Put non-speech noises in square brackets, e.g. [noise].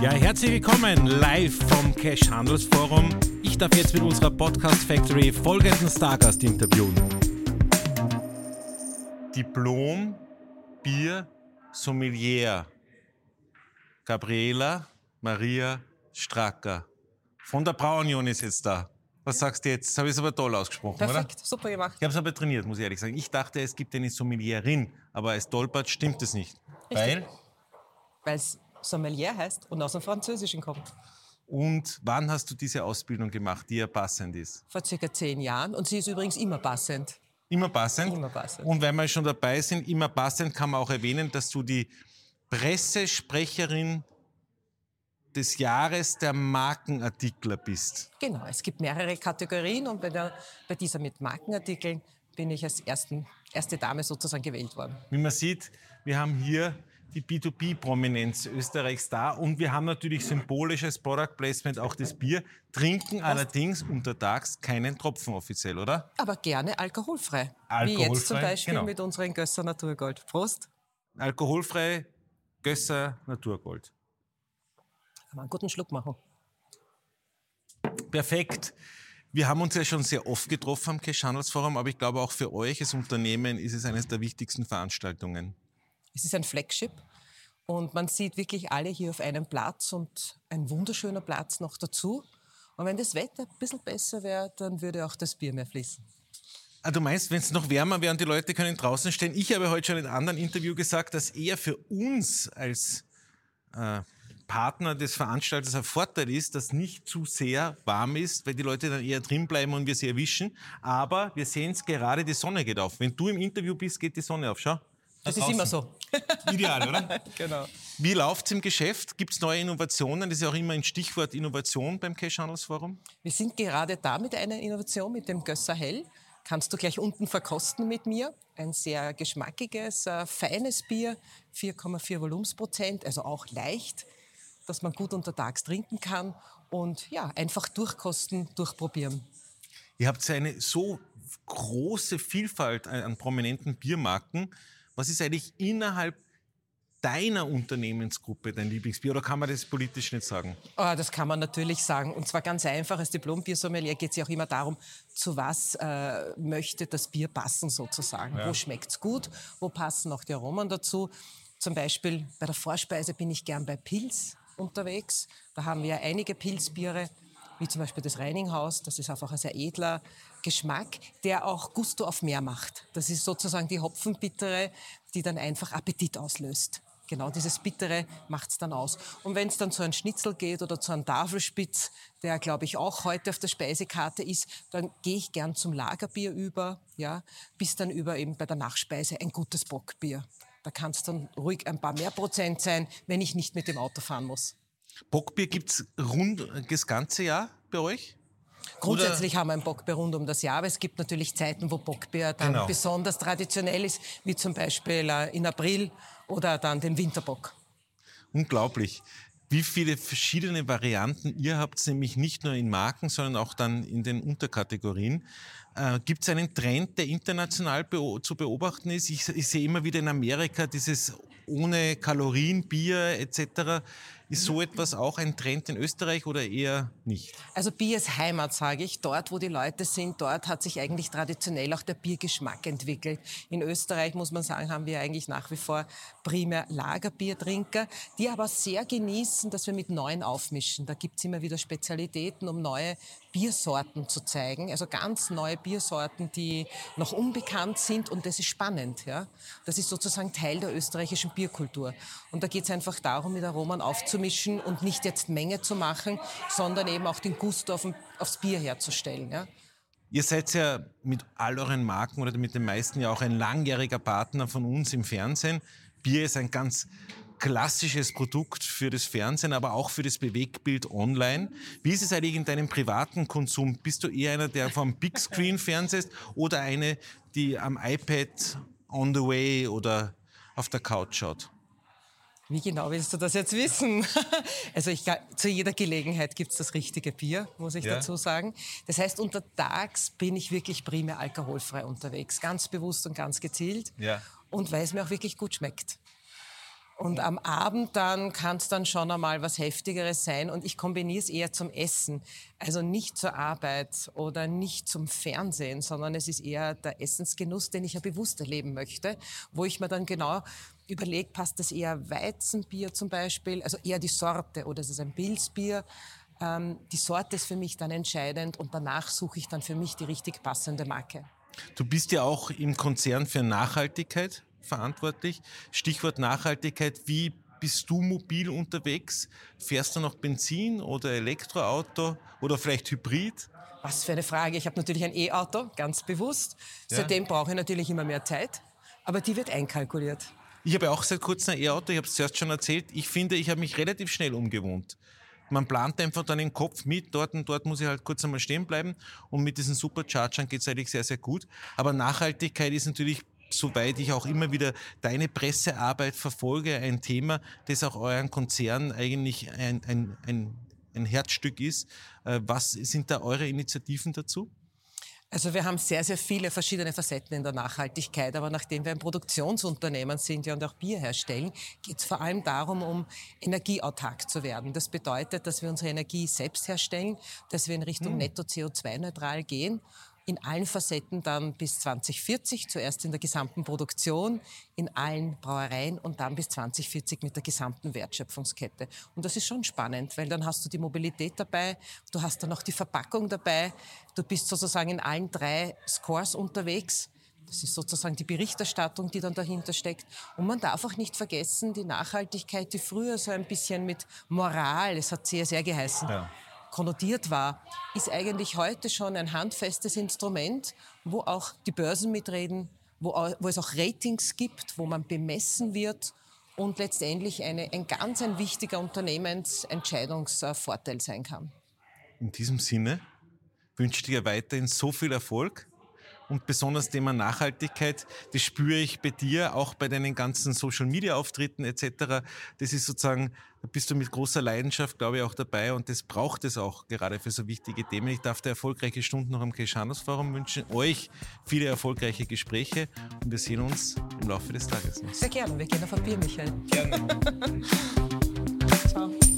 Ja, herzlich willkommen live vom Cash Handelsforum. Ich darf jetzt mit unserer Podcast Factory folgenden Stargast interviewen. Diplom Bier Sommelier Gabriela Maria Stracker von der Brauunion ist jetzt da. Was sagst du jetzt? Das habe ich es aber toll ausgesprochen, Perfekt, oder? super gemacht. Ich habe es aber trainiert, muss ich ehrlich sagen. Ich dachte, es gibt eine Sommelierin, aber als Dolpert stimmt es nicht. Weil? Weil es Sommelier heißt und aus dem Französischen kommt. Und wann hast du diese Ausbildung gemacht, die ja passend ist? Vor circa zehn Jahren und sie ist übrigens immer passend. Immer passend? Immer passend. Und wenn wir schon dabei sind, immer passend kann man auch erwähnen, dass du die Pressesprecherin des Jahres der Markenartikler bist. Genau, es gibt mehrere Kategorien und bei, der, bei dieser mit Markenartikeln bin ich als ersten, erste Dame sozusagen gewählt worden. Wie man sieht, wir haben hier die B2B-Prominenz Österreichs da und wir haben natürlich symbolisches Product Placement auch das Bier, trinken allerdings untertags keinen Tropfen offiziell, oder? Aber gerne alkoholfrei. Wie Alkoholfrei, jetzt zum Beispiel genau. mit unseren Gösser Naturgold. Prost. Alkoholfrei, Gösser, Naturgold. Kann man einen guten Schluck machen. Perfekt. Wir haben uns ja schon sehr oft getroffen am Cash Handelsforum, aber ich glaube auch für euch als Unternehmen ist es eines der wichtigsten Veranstaltungen. Es ist ein Flagship und man sieht wirklich alle hier auf einem Platz und ein wunderschöner Platz noch dazu. Und wenn das Wetter ein bisschen besser wäre, dann würde auch das Bier mehr fließen. Ah, du meinst, wenn es noch wärmer wäre und die Leute können draußen stehen? Ich habe heute schon in einem anderen Interview gesagt, dass eher für uns als äh, Partner des Veranstalters ein Vorteil ist, dass nicht zu sehr warm ist, weil die Leute dann eher drin bleiben und wir sie erwischen. Aber wir sehen es gerade, die Sonne geht auf. Wenn du im Interview bist, geht die Sonne auf. Schau. Das Da ist immer so. [laughs] Ideal, oder? Genau. Wie läuft es im Geschäft? Gibt es neue Innovationen? Das ist ja auch immer ein Stichwort Innovation beim Cash Handelsforum. Wir sind gerade da mit einer Innovation, mit dem Gösser Hell. Kannst du gleich unten verkosten mit mir. Ein sehr geschmackiges, äh, feines Bier, 4,4 Volumensprozent, also auch leicht, dass man gut untertags trinken kann. Und ja, einfach durchkosten, durchprobieren. Ihr habt eine so große Vielfalt an prominenten Biermarken. Was ist eigentlich innerhalb deiner Unternehmensgruppe dein Lieblingsbier? Oder kann man das politisch nicht sagen? Oh, das kann man natürlich sagen. Und zwar ganz einfach. Als Diplom-Biersommelier geht es ja auch immer darum, zu was äh, möchte das Bier passen sozusagen. Wo schmeckt es gut? Wo passen auch die Aromen dazu? Zum Beispiel bei der Vorspeise bin ich gern bei Pils unterwegs. Da haben wir einige Pilzbiere, wie zum Beispiel das Reininghaus. Das ist einfach ein sehr edler Geschmack, der auch Gusto auf mehr macht. Das ist sozusagen die Hopfenbittere, die dann einfach Appetit auslöst. Genau dieses Bittere macht's dann aus. Und wenn es dann zu einem Schnitzel geht oder zu einem Tafelspitz, der glaube ich auch heute auf der Speisekarte ist, dann gehe ich gern zum Lagerbier über, ja, bis dann über eben bei der Nachspeise ein gutes Bockbier. Da kann es dann ruhig ein paar mehr Prozent sein, wenn ich nicht mit dem Auto fahren muss. Bockbier gibt es rund das ganze Jahr bei euch? Grundsätzlich haben wir ein Bockbier rund um das Jahr, aber es gibt natürlich Zeiten, wo Bockbier dann Genau. besonders traditionell ist, wie zum Beispiel äh, in April oder dann den Winterbock. Unglaublich. Wie viele verschiedene Varianten ihr habt, nämlich nicht nur in Marken, sondern auch dann in den Unterkategorien. Äh, Gibt es einen Trend, der international beo zu beobachten ist? Ich, ich sehe immer wieder in Amerika dieses ohne Kalorien Bier etc. Ist so etwas auch ein Trend in Österreich oder eher nicht? Also Bier ist Heimat, sage ich. Dort, wo die Leute sind, dort hat sich eigentlich traditionell auch der Biergeschmack entwickelt. In Österreich, muss man sagen, haben wir eigentlich nach wie vor primär Lagerbiertrinker, die aber sehr genießen, dass wir mit neuen aufmischen. Da gibt's immer wieder Spezialitäten, um neue Biersorten zu zeigen. Also ganz neue Biersorten, die noch unbekannt sind und das ist spannend. Ja? Das ist sozusagen Teil der österreichischen Bierkultur. Und da geht es einfach darum, mit Aromen aufzumischen und nicht jetzt Menge zu machen, sondern eben auch den Gusto auf, aufs Bier herzustellen. Ja? Ihr seid ja mit all euren Marken oder mit den meisten ja auch ein langjähriger Partner von uns im Fernsehen. Bier ist ein ganz klassisches Produkt für das Fernsehen, aber auch für das Bewegtbild online. Wie ist es eigentlich in deinem privaten Konsum? Bist du eher einer, der vom Big Screen fernsehst oder eine, die am iPad on the way oder auf der Couch schaut? Wie genau willst du das jetzt wissen? [laughs] Also ich, zu jeder Gelegenheit gibt's das richtige Bier, muss ich Ja. dazu sagen. Das heißt, untertags bin ich wirklich primär alkoholfrei unterwegs, ganz bewusst und ganz gezielt. Ja. Und weil es mir auch wirklich gut schmeckt. Und am Abend dann kann es dann schon einmal was Heftigeres sein. Und ich kombiniere es eher zum Essen. Also nicht zur Arbeit oder nicht zum Fernsehen, sondern es ist eher der Essensgenuss, den ich ja bewusst erleben möchte, wo ich mir dann genau überlege, passt das eher Weizenbier zum Beispiel, also eher die Sorte oder ist es ein Pilzbier. Ähm, die Sorte ist für mich dann entscheidend und danach suche ich dann für mich die richtig passende Marke. Du bist ja auch im Konzern für Nachhaltigkeit verantwortlich. Stichwort Nachhaltigkeit, wie bist du mobil unterwegs? Fährst du noch Benzin oder Elektroauto oder vielleicht Hybrid? Was für eine Frage. Ich habe natürlich ein E-Auto, ganz bewusst. Ja. Seitdem brauche ich natürlich immer mehr Zeit, aber die wird einkalkuliert. Ich habe auch seit kurzem ein E-Auto, ich habe es zuerst schon erzählt. Ich finde, ich habe mich relativ schnell umgewohnt. Man plant einfach dann den Kopf mit, dort und dort muss ich halt kurz einmal stehen bleiben und mit diesen Superchargern geht es eigentlich sehr, sehr gut. Aber Nachhaltigkeit ist natürlich soweit ich auch immer wieder deine Pressearbeit verfolge, ein Thema, das auch euren Konzern eigentlich ein, ein, ein, ein Herzstück ist. Äh, was sind da eure Initiativen dazu? Also wir haben sehr, sehr viele verschiedene Facetten in der Nachhaltigkeit, aber nachdem wir ein Produktionsunternehmen sind ja und auch Bier herstellen, geht es vor allem darum, um energieautark zu werden. Das bedeutet, dass wir unsere Energie selbst herstellen, dass wir in Richtung hm. netto CO2-neutral gehen in allen Facetten dann bis 2040, zuerst in der gesamten Produktion, in allen Brauereien und dann bis 2040 mit der gesamten Wertschöpfungskette. Und das ist schon spannend, weil dann hast du die Mobilität dabei, du hast dann noch die Verpackung dabei, du bist sozusagen in allen drei Scores unterwegs. Das ist sozusagen die Berichterstattung, die dann dahinter steckt. Und man darf auch nicht vergessen, die Nachhaltigkeit, die früher so ein bisschen mit Moral, es hat sehr, sehr geheißen, ja konnotiert war, ist eigentlich heute schon ein handfestes Instrument, wo auch die Börsen mitreden, wo, wo es auch Ratings gibt, wo man bemessen wird und letztendlich eine, ein ganz ein wichtiger Unternehmensentscheidungsvorteil sein kann. In diesem Sinne wünsche ich dir weiterhin so viel Erfolg und besonders Thema Nachhaltigkeit, das spüre ich bei dir, auch bei deinen ganzen Social-Media-Auftritten etc. Das ist sozusagen, da bist du mit großer Leidenschaft, glaube ich, auch dabei und das braucht es auch gerade für so wichtige Themen. Ich darf dir erfolgreiche Stunden noch am Keschanos Forum wünschen, euch viele erfolgreiche Gespräche und wir sehen uns im Laufe des Tages. Sehr gerne, wir gehen auf ein Bier, Michael. Gerne. [laughs] Ciao.